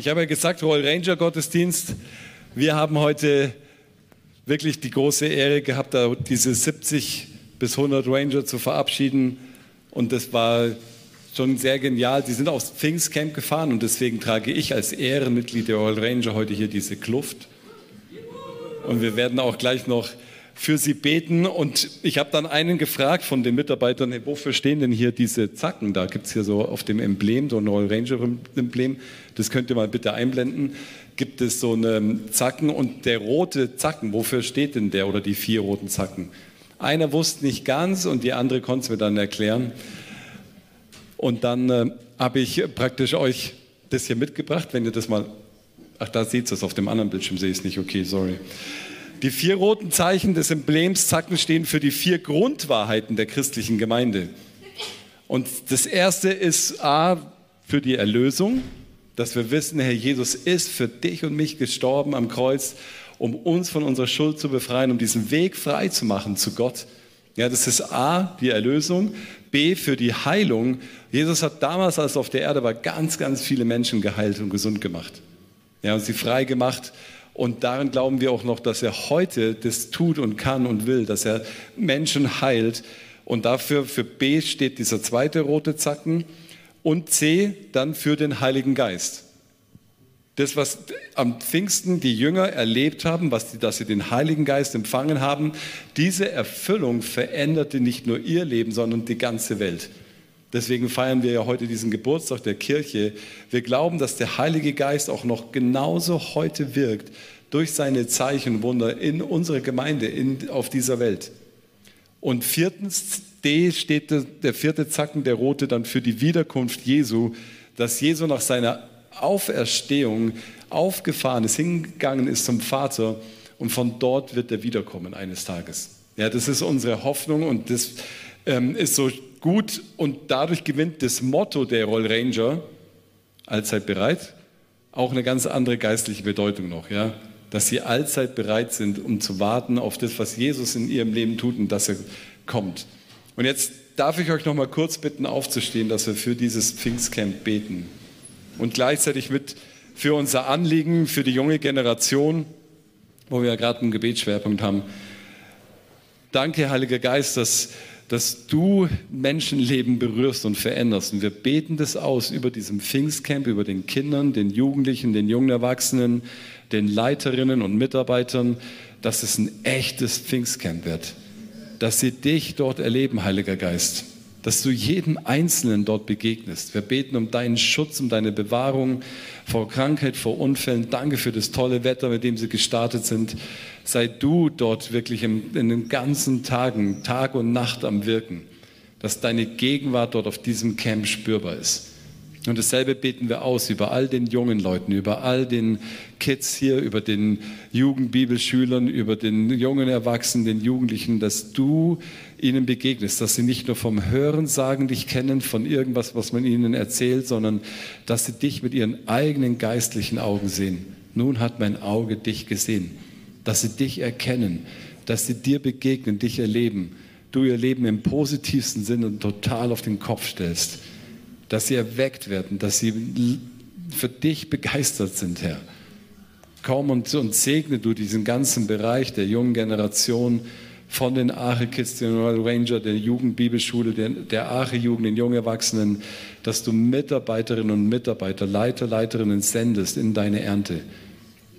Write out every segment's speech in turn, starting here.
Ich habe ja gesagt, Royal Ranger Gottesdienst. Wir haben heute wirklich die große Ehre gehabt, da diese 70 bis 100 Ranger zu verabschieden. Und das war schon sehr genial. Sie sind aufs Pfingstcamp gefahren und deswegen trage ich als Ehrenmitglied der Royal Ranger heute hier diese Kluft. Und wir werden auch gleich noch für sie beten. Und ich habe dann einen gefragt von den Mitarbeitern, wofür stehen denn hier diese Zacken? Da gibt es hier so auf dem Emblem, so ein Royal Ranger-Emblem, das könnt ihr mal bitte einblenden, gibt es so eine Zacken und der rote Zacken, wofür steht denn der oder die vier roten Zacken? Einer wusste nicht ganz und die andere konnte es mir dann erklären. Und dann äh, habe ich praktisch euch das hier mitgebracht, wenn ihr das mal, ach da seht ihr es, auf dem anderen Bildschirm sehe ich es nicht, okay, sorry. Die vier roten Zeichen des Emblems Zacken stehen für die vier Grundwahrheiten der christlichen Gemeinde. Und das erste ist A für die Erlösung, dass wir wissen, Herr Jesus ist für dich und mich gestorben am Kreuz, um uns von unserer Schuld zu befreien, um diesen Weg frei zu machen zu Gott. Ja, das ist A, die Erlösung. B, für die Heilung. Jesus hat damals, als er auf der Erde war, ganz, ganz viele Menschen geheilt und gesund gemacht. Ja, und sie frei gemacht und daran glauben wir auch noch, dass er heute das tut und kann und will, dass er Menschen heilt. Und dafür für B steht dieser zweite rote Zacken und C dann für den Heiligen Geist. Das, was am Pfingsten die Jünger erlebt haben, was die, dass sie den Heiligen Geist empfangen haben, diese Erfüllung veränderte nicht nur ihr Leben, sondern die ganze Welt. Deswegen feiern wir ja heute diesen Geburtstag der Kirche. Wir glauben, dass der Heilige Geist auch noch genauso heute wirkt durch seine Zeichen und Wunder in unserer Gemeinde, in, auf dieser Welt. Und viertens, D steht der vierte Zacken, der rote, dann für die Wiederkunft Jesu, dass Jesu nach seiner Auferstehung aufgefahren ist, hingegangen ist zum Vater und von dort wird er wiederkommen eines Tages. Ja, das ist unsere Hoffnung und das ähm, ist so gut und dadurch gewinnt das Motto der Roll Ranger, allzeit bereit, auch eine ganz andere geistliche Bedeutung noch, ja, dass sie allzeit bereit sind, um zu warten auf das, was Jesus in ihrem Leben tut und dass er kommt. Und jetzt darf ich euch noch mal kurz bitten, aufzustehen, dass wir für dieses Pfingstcamp beten und gleichzeitig mit für unser Anliegen, für die junge Generation, wo wir ja gerade einen Gebetsschwerpunkt haben. Danke, Heiliger Geist, dass dass du Menschenleben berührst und veränderst. Und wir beten das aus über diesem Pfingstcamp, über den Kindern, den Jugendlichen, den jungen Erwachsenen, den Leiterinnen und Mitarbeitern, dass es ein echtes Pfingstcamp wird. Dass sie dich dort erleben, Heiliger Geist dass du jedem Einzelnen dort begegnest. Wir beten um deinen Schutz, um deine Bewahrung vor Krankheit, vor Unfällen. Danke für das tolle Wetter, mit dem sie gestartet sind. Sei du dort wirklich in, in den ganzen Tagen, Tag und Nacht am Wirken, dass deine Gegenwart dort auf diesem Camp spürbar ist. Und dasselbe beten wir aus über all den jungen Leuten, über all den Kids hier, über den Jugendbibelschülern, über den jungen Erwachsenen, den Jugendlichen, dass du ihnen begegnest, dass sie nicht nur vom Hören sagen dich kennen, von irgendwas, was man ihnen erzählt, sondern dass sie dich mit ihren eigenen geistlichen Augen sehen. Nun hat mein Auge dich gesehen, dass sie dich erkennen, dass sie dir begegnen, dich erleben, du ihr Leben im positivsten Sinne total auf den Kopf stellst dass sie erweckt werden, dass sie für dich begeistert sind, Herr. Komm und, und segne du diesen ganzen Bereich der jungen Generation von den Ache Kids, den Royal Ranger, der Jugendbibelschule, der, der Ache Jugend, den jungen Erwachsenen, dass du Mitarbeiterinnen und Mitarbeiter, Leiter, Leiterinnen sendest in deine Ernte.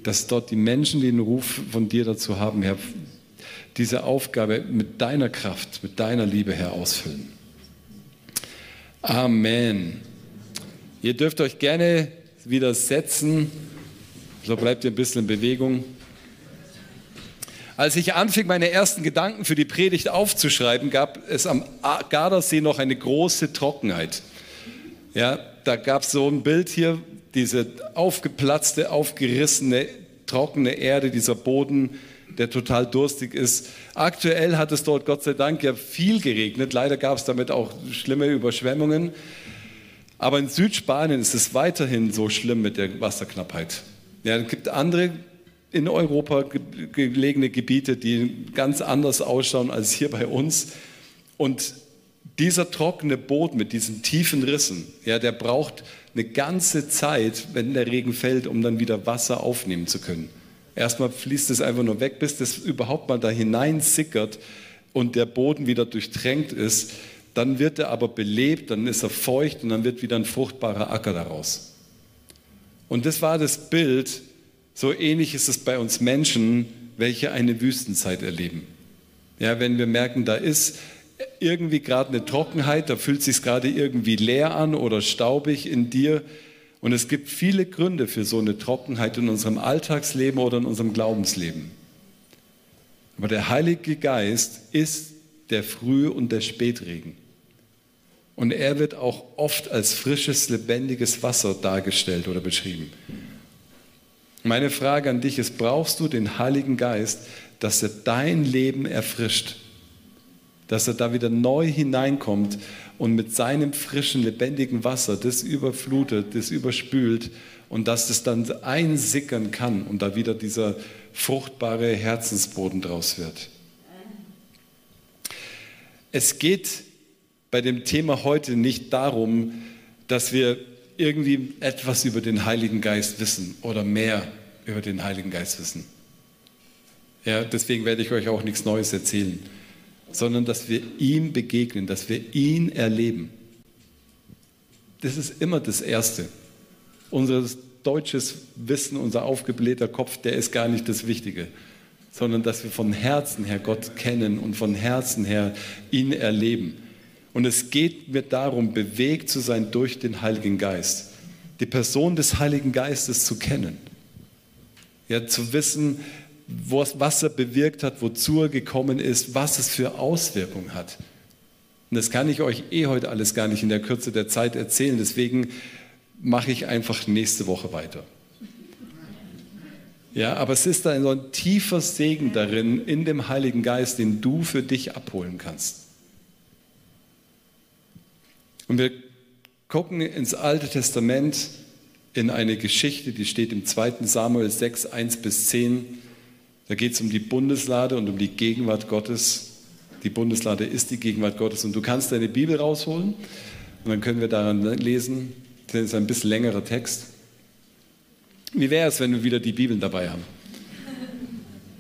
Dass dort die Menschen, die den Ruf von dir dazu haben, Herr, diese Aufgabe mit deiner Kraft, mit deiner Liebe, Herr, ausfüllen. Amen. Ihr dürft euch gerne wieder setzen, so bleibt ihr ein bisschen in Bewegung. Als ich anfing, meine ersten Gedanken für die Predigt aufzuschreiben, gab es am Gardasee noch eine große Trockenheit. Ja, da gab es so ein Bild hier, diese aufgeplatzte, aufgerissene, trockene Erde, dieser Boden, der total durstig ist. Aktuell hat es dort Gott sei Dank ja viel geregnet. Leider gab es damit auch schlimme Überschwemmungen. Aber in Südspanien ist es weiterhin so schlimm mit der Wasserknappheit. Ja, es gibt andere in Europa gelegene Gebiete, die ganz anders ausschauen als hier bei uns. Und dieser trockene Boden mit diesen tiefen Rissen, ja, der braucht eine ganze Zeit, wenn der Regen fällt, um dann wieder Wasser aufnehmen zu können. Erstmal fließt es einfach nur weg, bis das überhaupt mal da hinein sickert und der Boden wieder durchtränkt ist. Dann wird er aber belebt, dann ist er feucht und dann wird wieder ein fruchtbarer Acker daraus. Und das war das Bild, so ähnlich ist es bei uns Menschen, welche eine Wüstenzeit erleben. Ja, wenn wir merken, da ist irgendwie gerade eine Trockenheit, da fühlt es sich gerade irgendwie leer an oder staubig in dir. Und es gibt viele Gründe für so eine Trockenheit in unserem Alltagsleben oder in unserem Glaubensleben. Aber der Heilige Geist ist der Früh- und der Spätregen. Und er wird auch oft als frisches, lebendiges Wasser dargestellt oder beschrieben. Meine Frage an dich ist, brauchst du den Heiligen Geist, dass er dein Leben erfrischt? Dass er da wieder neu hineinkommt und mit seinem frischen, lebendigen Wasser das überflutet, das überspült und dass es dann einsickern kann und da wieder dieser fruchtbare Herzensboden draus wird. Es geht bei dem Thema heute nicht darum, dass wir irgendwie etwas über den Heiligen Geist wissen oder mehr über den Heiligen Geist wissen. Ja, deswegen werde ich euch auch nichts Neues erzählen, sondern dass wir ihm begegnen, dass wir ihn erleben. Das ist immer das Erste. Unser deutsches Wissen, unser aufgeblähter Kopf, der ist gar nicht das Wichtige, sondern dass wir von Herzen her Gott kennen und von Herzen her ihn erleben. Und es geht mir darum, bewegt zu sein durch den Heiligen Geist, die Person des Heiligen Geistes zu kennen, ja, zu wissen, was er bewirkt hat, wozu er gekommen ist, was es für Auswirkungen hat. Und das kann ich euch eh heute alles gar nicht in der Kürze der Zeit erzählen. Deswegen mache ich einfach nächste Woche weiter. Ja, aber es ist ein so ein tiefer Segen darin, in dem Heiligen Geist, den du für dich abholen kannst. Und wir gucken ins Alte Testament in eine Geschichte, die steht im 2. Samuel 6, 1 bis 10. Da geht es um die Bundeslade und um die Gegenwart Gottes. Die Bundeslade ist die Gegenwart Gottes und du kannst deine Bibel rausholen und dann können wir daran lesen. Das ist ein bisschen längerer Text. Wie wäre es, wenn wir wieder die Bibeln dabei haben?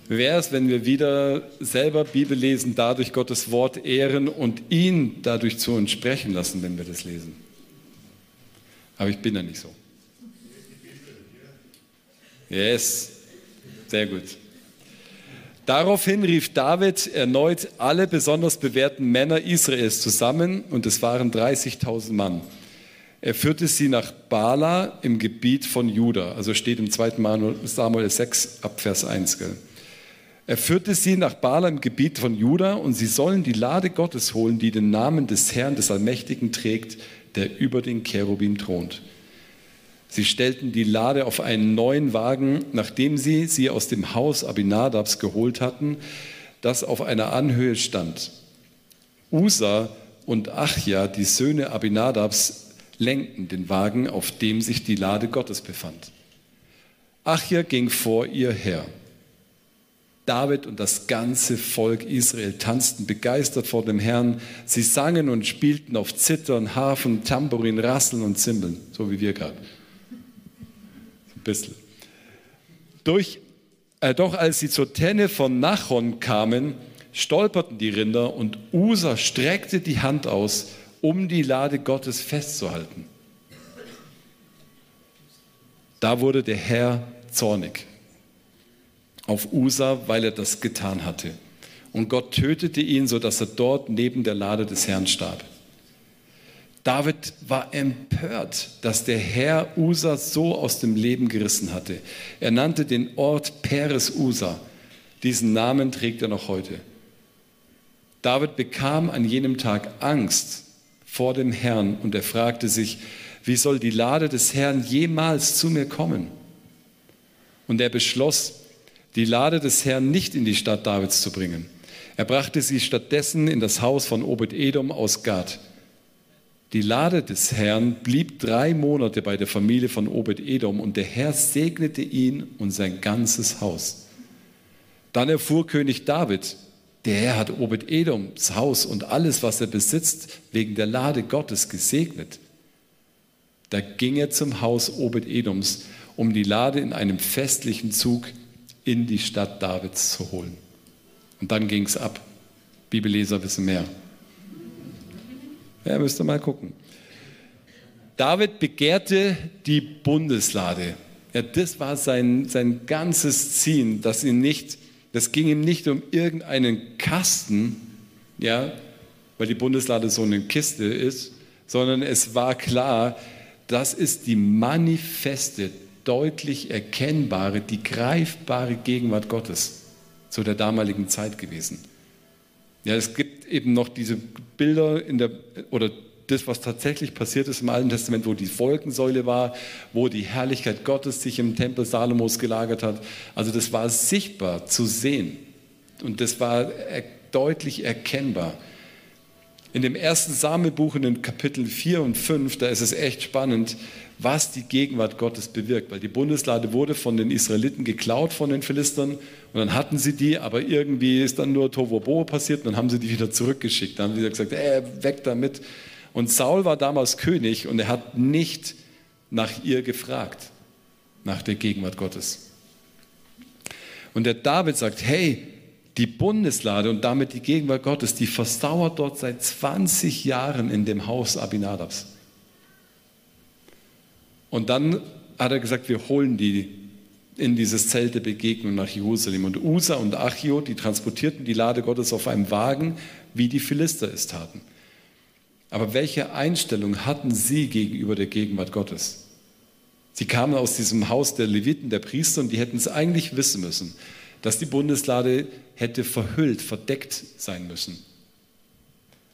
Wie wäre es, wenn wir wieder selber Bibel lesen, dadurch Gottes Wort ehren und ihn dadurch zu uns sprechen lassen, wenn wir das lesen? Aber ich bin ja nicht so. Yes, sehr gut. Daraufhin rief David erneut alle besonders bewährten Männer Israels zusammen und es waren 30.000 Mann. Er führte sie nach Bala im Gebiet von Juda, also steht im 2. Samuel 6 ab Vers 1. Gell? Er führte sie nach Bala im Gebiet von Juda und sie sollen die Lade Gottes holen, die den Namen des Herrn des Allmächtigen trägt, der über den Cherubim thront. Sie stellten die Lade auf einen neuen Wagen, nachdem sie sie aus dem Haus Abinadabs geholt hatten, das auf einer Anhöhe stand. Usa und Achja, die Söhne Abinadabs, lenkten den Wagen, auf dem sich die Lade Gottes befand. Achja ging vor ihr her. David und das ganze Volk Israel tanzten begeistert vor dem Herrn. Sie sangen und spielten auf Zittern, Harfen, Tambourin, Rasseln und Zimbeln, so wie wir gerade. Ein bisschen. Durch, äh, doch als sie zur Tenne von Nachon kamen, stolperten die Rinder und Usa streckte die Hand aus, um die Lade Gottes festzuhalten. Da wurde der Herr zornig auf Usa, weil er das getan hatte. Und Gott tötete ihn, sodass er dort neben der Lade des Herrn starb. David war empört, dass der Herr Usa so aus dem Leben gerissen hatte. Er nannte den Ort Peres Usa. Diesen Namen trägt er noch heute. David bekam an jenem Tag Angst vor dem Herrn und er fragte sich, wie soll die Lade des Herrn jemals zu mir kommen? Und er beschloss, die Lade des Herrn nicht in die Stadt Davids zu bringen. Er brachte sie stattdessen in das Haus von Obed-Edom aus Gad. Die Lade des Herrn blieb drei Monate bei der Familie von Obed-Edom und der Herr segnete ihn und sein ganzes Haus. Dann erfuhr König David, Der Herr hat Obed-Edoms Haus und alles, was er besitzt, wegen der Lade Gottes gesegnet. Da ging er zum Haus Obed-Edoms, um die Lade in einem festlichen Zug in die Stadt Davids zu holen. Und dann ging es ab. Bibelleser wissen mehr. Ja, müsst ihr mal gucken. David begehrte die Bundeslade. Ja, das war sein, sein ganzes Ziel, dass ihn nicht, das ging ihm nicht um irgendeinen Kasten, ja, weil die Bundeslade so eine Kiste ist, sondern es war klar, das ist die manifeste, deutlich erkennbare, die greifbare Gegenwart Gottes zu der damaligen Zeit gewesen. Ja, es gibt eben noch diese Bilder in der, oder das, was tatsächlich passiert ist im Alten Testament, wo die Wolkensäule war, wo die Herrlichkeit Gottes sich im Tempel Salomos gelagert hat. Also das war sichtbar zu sehen und das war deutlich erkennbar. In dem ersten Samuelbuch in den Kapiteln 4 und 5, da ist es echt spannend, was die Gegenwart Gottes bewirkt, weil die Bundeslade wurde von den Israeliten geklaut von den Philistern und dann hatten sie die, aber irgendwie ist dann nur Tovobo passiert und dann haben sie die wieder zurückgeschickt. Dann haben sie gesagt, ey, weg damit. Und Saul war damals König und er hat nicht nach ihr gefragt, nach der Gegenwart Gottes. Und der David sagt, hey, die Bundeslade und damit die Gegenwart Gottes, die versauert dort seit 20 Jahren in dem Haus Abinadabs. Und dann hat er gesagt, wir holen die in dieses Zelt der Begegnung nach Jerusalem. Und Usa und Achio, die transportierten die Lade Gottes auf einem Wagen, wie die Philister es taten. Aber welche Einstellung hatten sie gegenüber der Gegenwart Gottes? Sie kamen aus diesem Haus der Leviten, der Priester, und die hätten es eigentlich wissen müssen, dass die Bundeslade hätte verhüllt, verdeckt sein müssen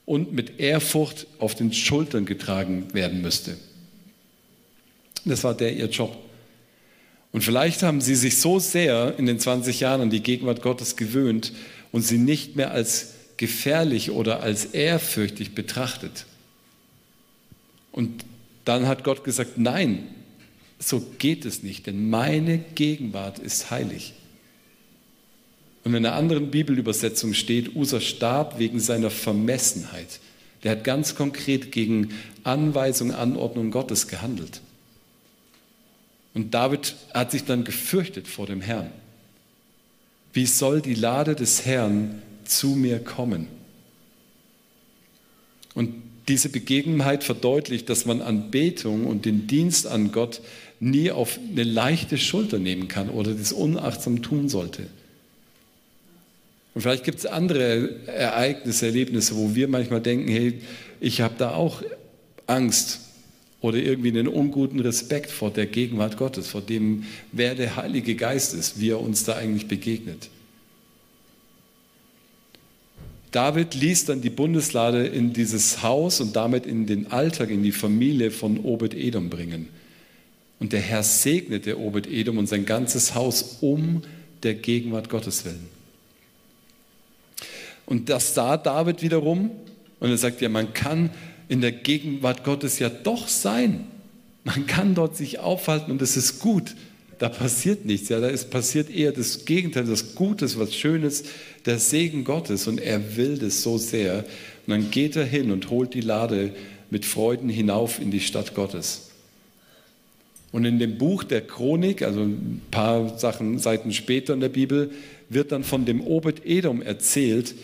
und mit Ehrfurcht auf den Schultern getragen werden müsste. Das war der ihr Job. Und vielleicht haben sie sich so sehr in den 20 Jahren an die Gegenwart Gottes gewöhnt und sie nicht mehr als gefährlich oder als ehrfürchtig betrachtet. Und dann hat Gott gesagt, nein, so geht es nicht, denn meine Gegenwart ist heilig. Und in einer anderen Bibelübersetzung steht, Usa starb wegen seiner Vermessenheit. Der hat ganz konkret gegen Anweisung, Anordnung Gottes gehandelt. Und David hat sich dann gefürchtet vor dem Herrn. Wie soll die Lade des Herrn zu mir kommen. Und diese Begebenheit verdeutlicht, dass man Anbetung und den Dienst an Gott nie auf eine leichte Schulter nehmen kann oder das unachtsam tun sollte. Und vielleicht gibt es andere Ereignisse, Erlebnisse, wo wir manchmal denken, hey, ich habe da auch Angst oder irgendwie einen unguten Respekt vor der Gegenwart Gottes, vor dem, wer der Heilige Geist ist, wie er uns da eigentlich begegnet. David ließ dann die Bundeslade in dieses Haus und damit in den Alltag, in die Familie von Obed-Edom bringen. Und der Herr segnete Obed-Edom und sein ganzes Haus um der Gegenwart Gottes willen. Und das sah David wiederum und er sagt, ja, man kann in der Gegenwart Gottes ja doch sein. Man kann dort sich aufhalten und es ist gut da passiert nichts. Ja, da ist passiert eher das Gegenteil, das Gutes, was Schönes, der Segen Gottes. Und er will das so sehr. Und dann geht er hin und holt die Lade mit Freuden hinauf in die Stadt Gottes. Und in dem Buch der Chronik, also ein paar Sachen, Seiten später in der Bibel, wird dann von dem Obed-Edom erzählt.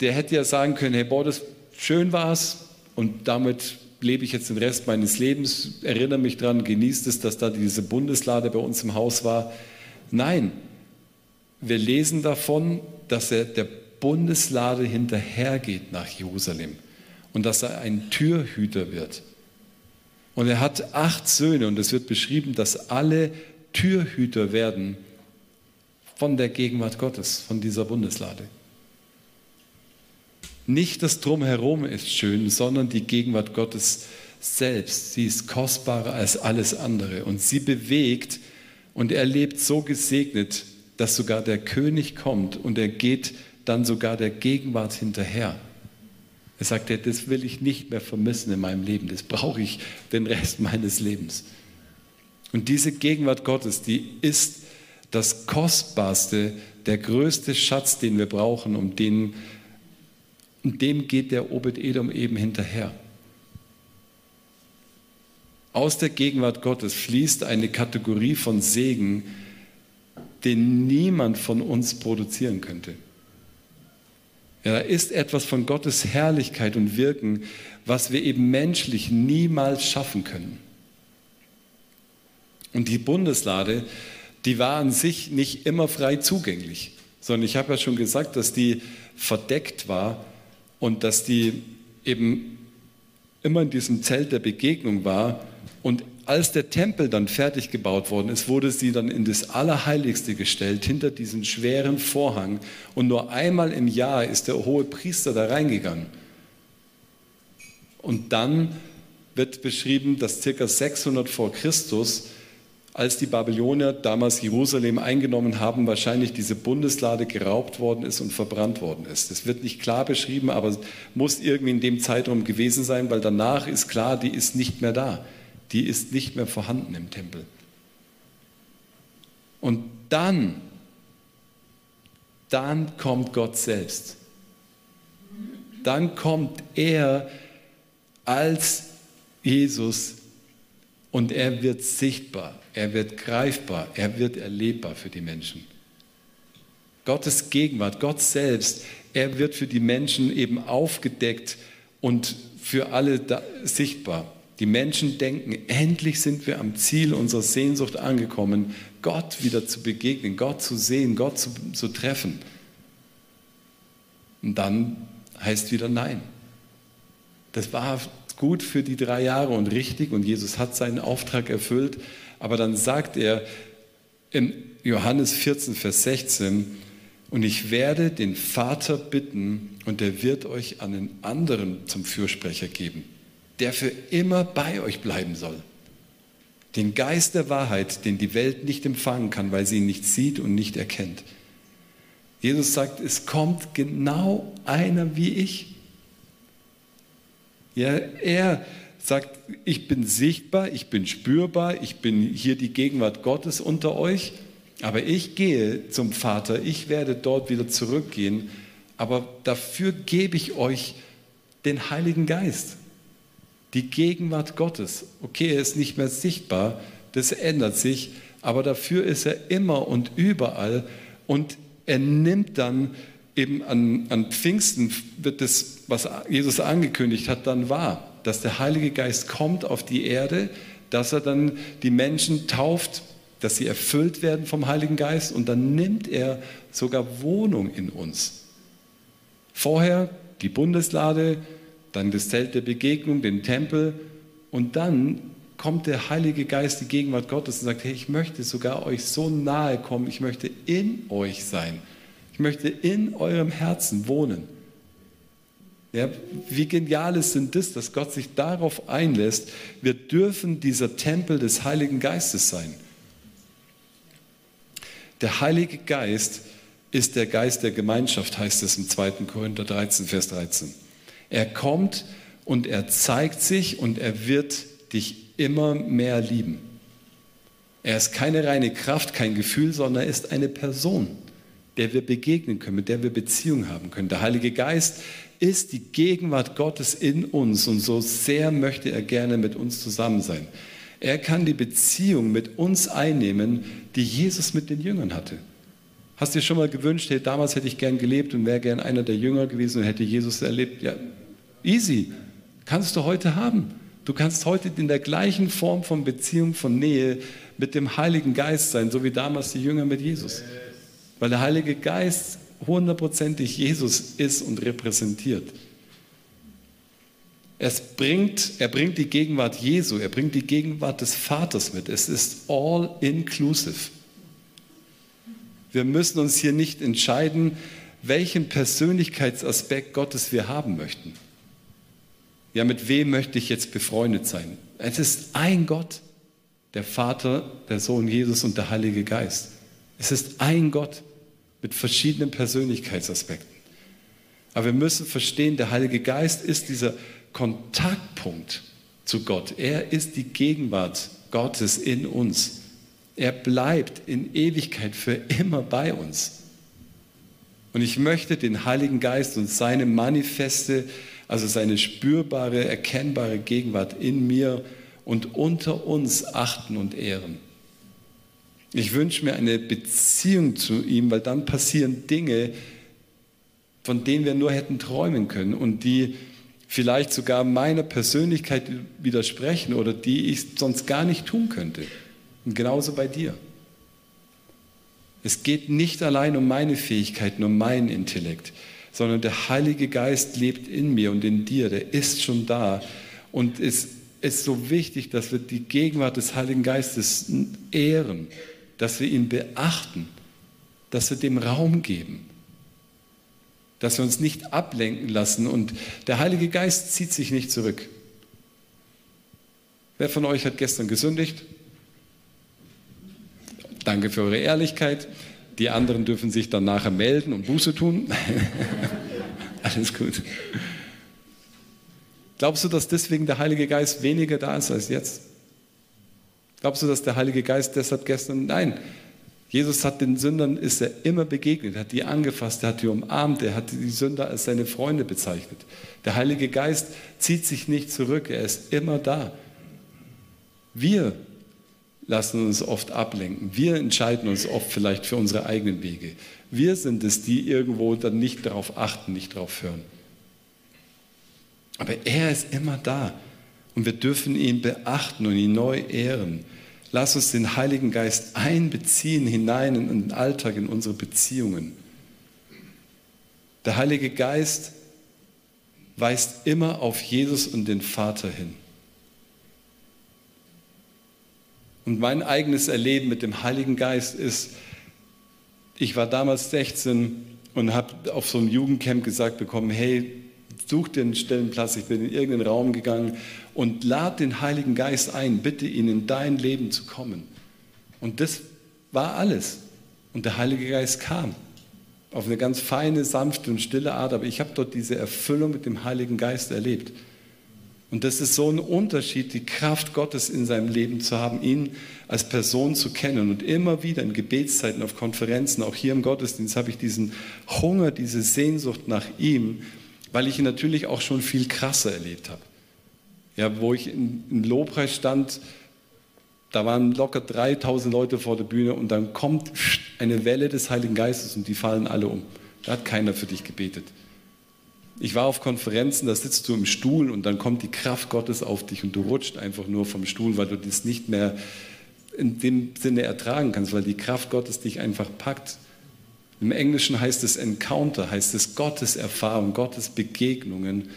Der hätte ja sagen können: Hey, boah, das schön war's und damit lebe ich jetzt den Rest meines Lebens, erinnere mich daran, genieße es, dass da diese Bundeslade bei uns im Haus war. Nein, wir lesen davon, dass er der Bundeslade hinterhergeht nach Jerusalem und dass er ein Türhüter wird. Und er hat acht Söhne und es wird beschrieben, dass alle Türhüter werden von der Gegenwart Gottes, von dieser Bundeslade. Nicht das Drumherum ist schön, sondern die Gegenwart Gottes selbst. Sie ist kostbarer als alles andere und sie bewegt und er lebt so gesegnet, dass sogar der König kommt und er geht dann sogar der Gegenwart hinterher. Er sagt, ja, das will ich nicht mehr vermissen in meinem Leben, das brauche ich den Rest meines Lebens. Und diese Gegenwart Gottes, die ist das Kostbarste, der größte Schatz, den wir brauchen, um den, um dem geht der Obed-Edom eben hinterher. Aus der Gegenwart Gottes fließt eine Kategorie von Segen, den niemand von uns produzieren könnte. Ja, da ist etwas von Gottes Herrlichkeit und Wirken, was wir eben menschlich niemals schaffen können. Und die Bundeslade, die war an sich nicht immer frei zugänglich, sondern ich habe ja schon gesagt, dass die verdeckt war und dass die eben immer in diesem Zelt der Begegnung war. Und als der Tempel dann fertig gebaut worden ist, wurde sie dann in das Allerheiligste gestellt, hinter diesen schweren Vorhang. Und nur einmal im Jahr ist der hohe Priester da reingegangen. Und dann wird beschrieben, dass circa 600 vor Christus als die Babylonier damals Jerusalem eingenommen haben, wahrscheinlich diese Bundeslade geraubt worden ist und verbrannt worden ist. Das wird nicht klar beschrieben, aber muss irgendwie in dem Zeitraum gewesen sein, weil danach ist klar, die ist nicht mehr da. Die ist nicht mehr vorhanden im Tempel. Und dann, dann kommt Gott selbst. Dann kommt er als Jesus und er wird sichtbar er wird greifbar, er wird erlebbar für die Menschen. Gottes Gegenwart, Gott selbst, er wird für die Menschen eben aufgedeckt und für alle sichtbar. Die Menschen denken, endlich sind wir am Ziel unserer Sehnsucht angekommen, Gott wieder zu begegnen, Gott zu sehen, Gott zu, zu treffen. Und dann heißt wieder Nein. Das war gut für die drei Jahre und richtig und Jesus hat seinen Auftrag erfüllt, aber dann sagt er in Johannes 14, Vers 16, und ich werde den Vater bitten und er wird euch einen anderen zum Fürsprecher geben, der für immer bei euch bleiben soll. Den Geist der Wahrheit, den die Welt nicht empfangen kann, weil sie ihn nicht sieht und nicht erkennt. Jesus sagt, es kommt genau einer wie ich. Ja, er sagt, ich bin sichtbar, ich bin spürbar, ich bin hier die Gegenwart Gottes unter euch, aber ich gehe zum Vater, ich werde dort wieder zurückgehen, aber dafür gebe ich euch den Heiligen Geist, die Gegenwart Gottes. Okay, er ist nicht mehr sichtbar, das ändert sich, aber dafür ist er immer und überall. Und er nimmt dann eben an, an Pfingsten, wird das, was Jesus angekündigt hat, dann wahr dass der Heilige Geist kommt auf die Erde, dass er dann die Menschen tauft, dass sie erfüllt werden vom Heiligen Geist und dann nimmt er sogar Wohnung in uns. Vorher die Bundeslade, dann das Zelt der Begegnung, den Tempel und dann kommt der Heilige Geist, die Gegenwart Gottes und sagt, hey, ich möchte sogar euch so nahe kommen, ich möchte in euch sein. Ich möchte in eurem Herzen wohnen. Ja, wie genial ist denn das, dass Gott sich darauf einlässt, wir dürfen dieser Tempel des Heiligen Geistes sein. Der Heilige Geist ist der Geist der Gemeinschaft, heißt es im 2. Korinther 13, Vers 13. Er kommt und er zeigt sich und er wird dich immer mehr lieben. Er ist keine reine Kraft, kein Gefühl, sondern er ist eine Person, der wir begegnen können, mit der wir Beziehung haben können. Der Heilige Geist ist die Gegenwart Gottes in uns und so sehr möchte er gerne mit uns zusammen sein. Er kann die Beziehung mit uns einnehmen, die Jesus mit den Jüngern hatte. Hast du dir schon mal gewünscht, hey, damals hätte ich gern gelebt und wäre gern einer der Jünger gewesen und hätte Jesus erlebt? Ja, easy. Kannst du heute haben. Du kannst heute in der gleichen Form von Beziehung, von Nähe mit dem Heiligen Geist sein, so wie damals die Jünger mit Jesus. Weil der Heilige Geist hundertprozentig Jesus ist und repräsentiert. Es bringt, er bringt die Gegenwart Jesu, er bringt die Gegenwart des Vaters mit. Es ist all inclusive. Wir müssen uns hier nicht entscheiden, welchen Persönlichkeitsaspekt Gottes wir haben möchten. Ja, mit wem möchte ich jetzt befreundet sein? Es ist ein Gott, der Vater, der Sohn Jesus und der Heilige Geist. Es ist ein Gott mit verschiedenen Persönlichkeitsaspekten. Aber wir müssen verstehen, der Heilige Geist ist dieser Kontaktpunkt zu Gott. Er ist die Gegenwart Gottes in uns. Er bleibt in Ewigkeit für immer bei uns. Und ich möchte den Heiligen Geist und seine Manifeste, also seine spürbare, erkennbare Gegenwart in mir und unter uns achten und ehren. Ich wünsche mir eine Beziehung zu ihm, weil dann passieren Dinge, von denen wir nur hätten träumen können und die vielleicht sogar meiner Persönlichkeit widersprechen oder die ich sonst gar nicht tun könnte. Und genauso bei dir. Es geht nicht allein um meine Fähigkeiten, um meinen Intellekt, sondern der Heilige Geist lebt in mir und in dir, der ist schon da. Und es ist so wichtig, dass wir die Gegenwart des Heiligen Geistes ehren, dass wir ihn beachten, dass wir dem Raum geben dass wir uns nicht ablenken lassen und der Heilige Geist zieht sich nicht zurück. Wer von euch hat gestern gesündigt? Danke für eure Ehrlichkeit. Die anderen dürfen sich dann nachher melden und Buße tun. Alles gut. Glaubst du, dass deswegen der Heilige Geist weniger da ist als jetzt? Glaubst du, dass der Heilige Geist deshalb gestern? Nein, Jesus hat den Sündern ist er immer begegnet, hat die angefasst, er hat die umarmt, er hat die Sünder als seine Freunde bezeichnet. Der Heilige Geist zieht sich nicht zurück, er ist immer da. Wir lassen uns oft ablenken. Wir entscheiden uns oft vielleicht für unsere eigenen Wege. Wir sind es, die irgendwo dann nicht darauf achten, nicht darauf hören. Aber er ist immer da und wir dürfen ihn beachten und ihn neu ehren. Lass uns den Heiligen Geist einbeziehen hinein in den Alltag, in unsere Beziehungen. Der Heilige Geist weist immer auf Jesus und den Vater hin. Und mein eigenes Erleben mit dem Heiligen Geist ist, ich war damals 16 und habe auf so einem Jugendcamp gesagt bekommen, hey, such dir einen Stellenplatz, ich bin in irgendeinen Raum gegangen und lad den Heiligen Geist ein, bitte ihn in dein Leben zu kommen. Und das war alles. Und der Heilige Geist kam auf eine ganz feine, sanfte und stille Art, aber ich habe dort diese Erfüllung mit dem Heiligen Geist erlebt. Und das ist so ein Unterschied, die Kraft Gottes in seinem Leben zu haben, ihn als Person zu kennen. Und immer wieder in Gebetszeiten, auf Konferenzen, auch hier im Gottesdienst, habe ich diesen Hunger, diese Sehnsucht nach ihm, weil ich natürlich auch schon viel krasser erlebt habe. Ja, wo ich im Lobpreis stand, da waren locker 3000 Leute vor der Bühne und dann kommt eine Welle des Heiligen Geistes und die fallen alle um. Da hat keiner für dich gebetet. Ich war auf Konferenzen, da sitzt du im Stuhl und dann kommt die Kraft Gottes auf dich und du rutscht einfach nur vom Stuhl, weil du das nicht mehr in dem Sinne ertragen kannst, weil die Kraft Gottes dich einfach packt. Im Englischen heißt es Encounter, heißt es Gottes Erfahrung, Gottes Begegnungen,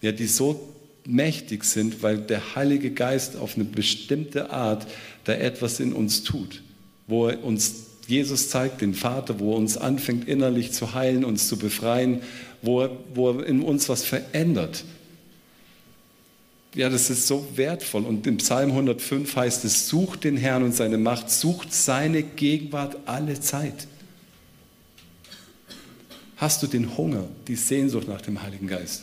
ja, die so mächtig sind, weil der Heilige Geist auf eine bestimmte Art da etwas in uns tut, wo er uns Jesus zeigt, den Vater, wo er uns anfängt innerlich zu heilen, uns zu befreien, wo er, wo er in uns was verändert. Ja, das ist so wertvoll. Und im Psalm 105 heißt es, sucht den Herrn und seine Macht, sucht seine Gegenwart alle Zeit. Hast du den Hunger, die Sehnsucht nach dem Heiligen Geist?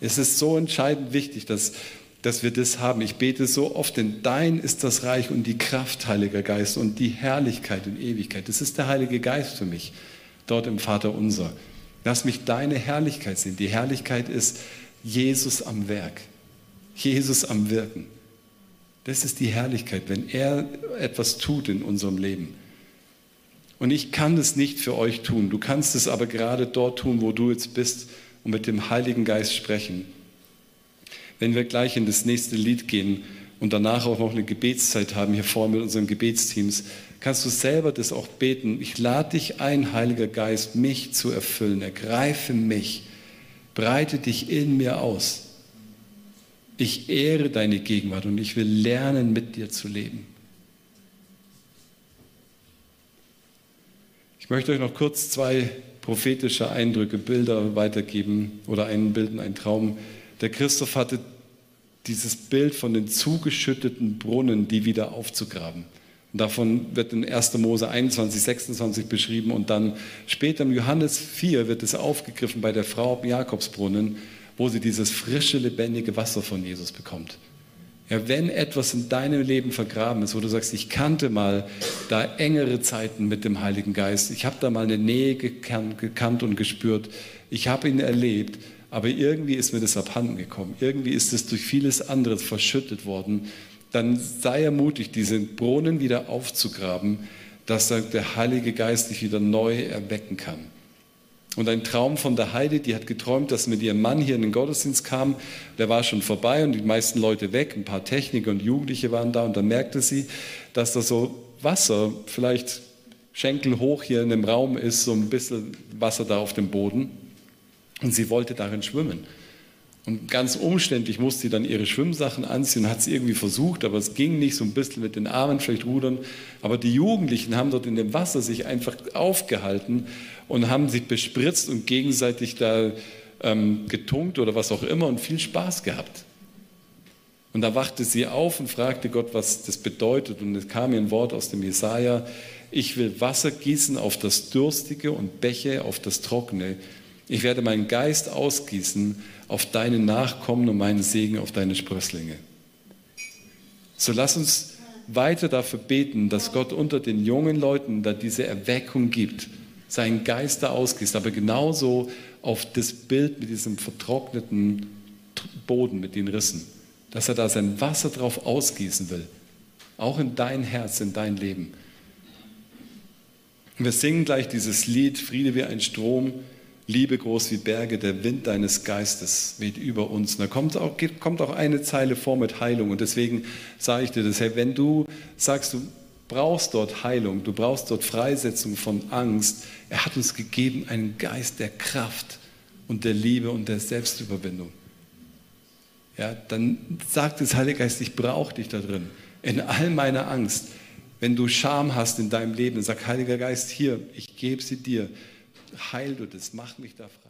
Es ist so entscheidend wichtig, dass, dass wir das haben. Ich bete so oft, denn dein ist das Reich und die Kraft, Heiliger Geist, und die Herrlichkeit und Ewigkeit. Das ist der Heilige Geist für mich, dort im Vater unser. Lass mich deine Herrlichkeit sehen. Die Herrlichkeit ist Jesus am Werk, Jesus am Wirken. Das ist die Herrlichkeit, wenn er etwas tut in unserem Leben. Und ich kann das nicht für euch tun. Du kannst es aber gerade dort tun, wo du jetzt bist und mit dem Heiligen Geist sprechen. Wenn wir gleich in das nächste Lied gehen und danach auch noch eine Gebetszeit haben hier vorne mit unseren Gebetsteams, kannst du selber das auch beten. Ich lade dich ein, Heiliger Geist, mich zu erfüllen. Ergreife mich, breite dich in mir aus. Ich ehre deine Gegenwart und ich will lernen, mit dir zu leben. Möchte euch noch kurz zwei prophetische Eindrücke, Bilder weitergeben oder einen Bild, einen Traum. Der Christoph hatte dieses Bild von den zugeschütteten Brunnen, die wieder aufzugraben. Und davon wird in 1. Mose 21, 26 beschrieben und dann später im Johannes 4 wird es aufgegriffen bei der Frau am Jakobsbrunnen, wo sie dieses frische, lebendige Wasser von Jesus bekommt. Ja, wenn etwas in deinem Leben vergraben ist, wo du sagst, ich kannte mal da engere Zeiten mit dem Heiligen Geist, ich habe da mal eine Nähe gekannt, und gespürt, ich habe ihn erlebt, aber irgendwie ist mir das abhanden gekommen, irgendwie ist es durch vieles anderes verschüttet worden, dann sei ermutigt, diesen Brunnen wieder aufzugraben, dass der Heilige Geist dich wieder neu erwecken kann. Und ein Traum von der Heide, die hat geträumt, dass mit ihrem Mann hier in den Gottesdienst kam. Der war schon vorbei und die meisten Leute weg, ein paar Techniker und Jugendliche waren da. Und dann merkte sie, dass da so Wasser, vielleicht Schenkel hoch hier in dem Raum ist, so ein bisschen Wasser da auf dem Boden. Und sie wollte darin schwimmen. Und ganz umständlich musste sie dann ihre Schwimmsachen anziehen, hat es irgendwie versucht, aber es ging nicht, so ein bisschen mit den Armen vielleicht rudern. Aber die Jugendlichen haben dort in dem Wasser sich einfach aufgehalten und haben sich bespritzt und gegenseitig da ähm, getunkt oder was auch immer und viel Spaß gehabt. Und da wachte sie auf und fragte Gott, was das bedeutet. Und es kam ihr ein Wort aus dem Jesaja: Ich will Wasser gießen auf das Durstige und Bäche auf das Trockene. Ich werde meinen Geist ausgießen auf deine Nachkommen und meinen Segen auf deine Sprösslinge. So lass uns weiter dafür beten, dass Gott unter den jungen Leuten da diese Erweckung gibt, seinen Geist da ausgießt, aber genauso auf das Bild mit diesem vertrockneten Boden, mit den Rissen, dass er da sein Wasser drauf ausgießen will, auch in dein Herz, in dein Leben. Wir singen gleich dieses Lied, Friede wie ein Strom, Liebe groß wie Berge, der Wind deines Geistes weht über uns. Und da kommt auch, kommt auch eine Zeile vor mit Heilung. Und deswegen sage ich dir das, hey, wenn du sagst, du brauchst dort Heilung, du brauchst dort Freisetzung von Angst, er hat uns gegeben einen Geist der Kraft und der Liebe und der Selbstüberwindung. Ja, dann sagt das Heilige Geist, ich brauche dich da drin. In all meiner Angst. Wenn du Scham hast in deinem Leben, sag Heiliger Geist, hier, ich gebe sie dir heil du das, mach mich da frei.